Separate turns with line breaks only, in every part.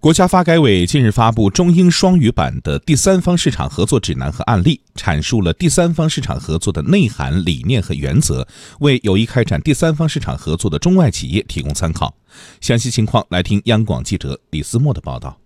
国家发改委近日发布中英双语版的第三方市场合作指南和案例，阐述了第三方市场合作的内涵、理念和原则，为有意开展第三方市场合作的中外企业提供参考。详细情况来听央广记者李思墨的报道。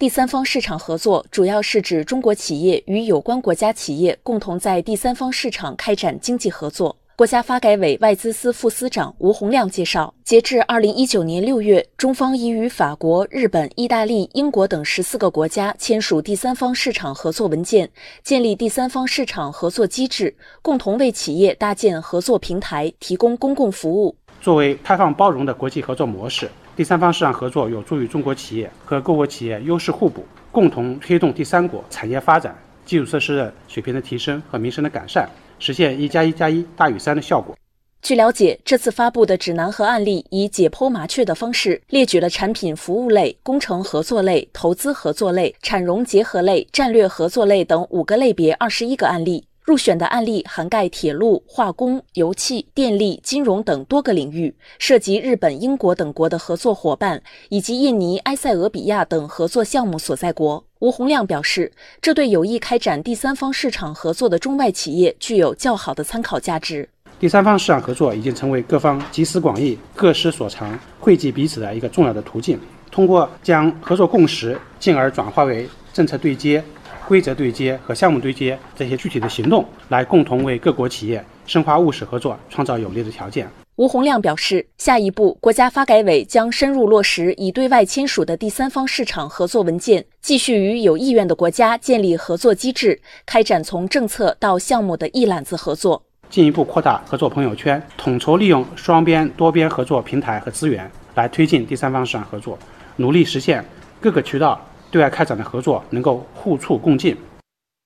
第三方市场合作主要是指中国企业与有关国家企业共同在第三方市场开展经济合作。国家发改委外资司副司长吴洪亮介绍，截至二零一九年六月，中方已与法国、日本、意大利、英国等十四个国家签署第三方市场合作文件，建立第三方市场合作机制，共同为企业搭建合作平台，提供公共服务。
作为开放包容的国际合作模式，第三方市场合作有助于中国企业和各国企业优势互补，共同推动第三国产业发展、基础设施的水平的提升和民生的改善。实现一加一加一大于三的效果。
据了解，这次发布的指南和案例以解剖麻雀的方式列举了产品服务类、工程合作类、投资合作类、产融结合类、战略合作类等五个类别二十一个案例。入选的案例涵盖铁路、化工、油气、电力、金融等多个领域，涉及日本、英国等国的合作伙伴以及印尼、埃塞俄比亚等合作项目所在国。吴洪亮表示，这对有意开展第三方市场合作的中外企业具有较好的参考价值。
第三方市场合作已经成为各方集思广益、各施所长、惠及彼此的一个重要的途径。通过将合作共识进而转化为政策对接。规则对接和项目对接这些具体的行动，来共同为各国企业深化务实合作创造有利的条件。
吴洪亮表示，下一步，国家发改委将深入落实已对外签署的第三方市场合作文件，继续与有意愿的国家建立合作机制，开展从政策到项目的一揽子合作，
进一步扩大合作朋友圈，统筹利用双边、多边合作平台和资源，来推进第三方市场合作，努力实现各个渠道。对外开展的合作能够互促共进。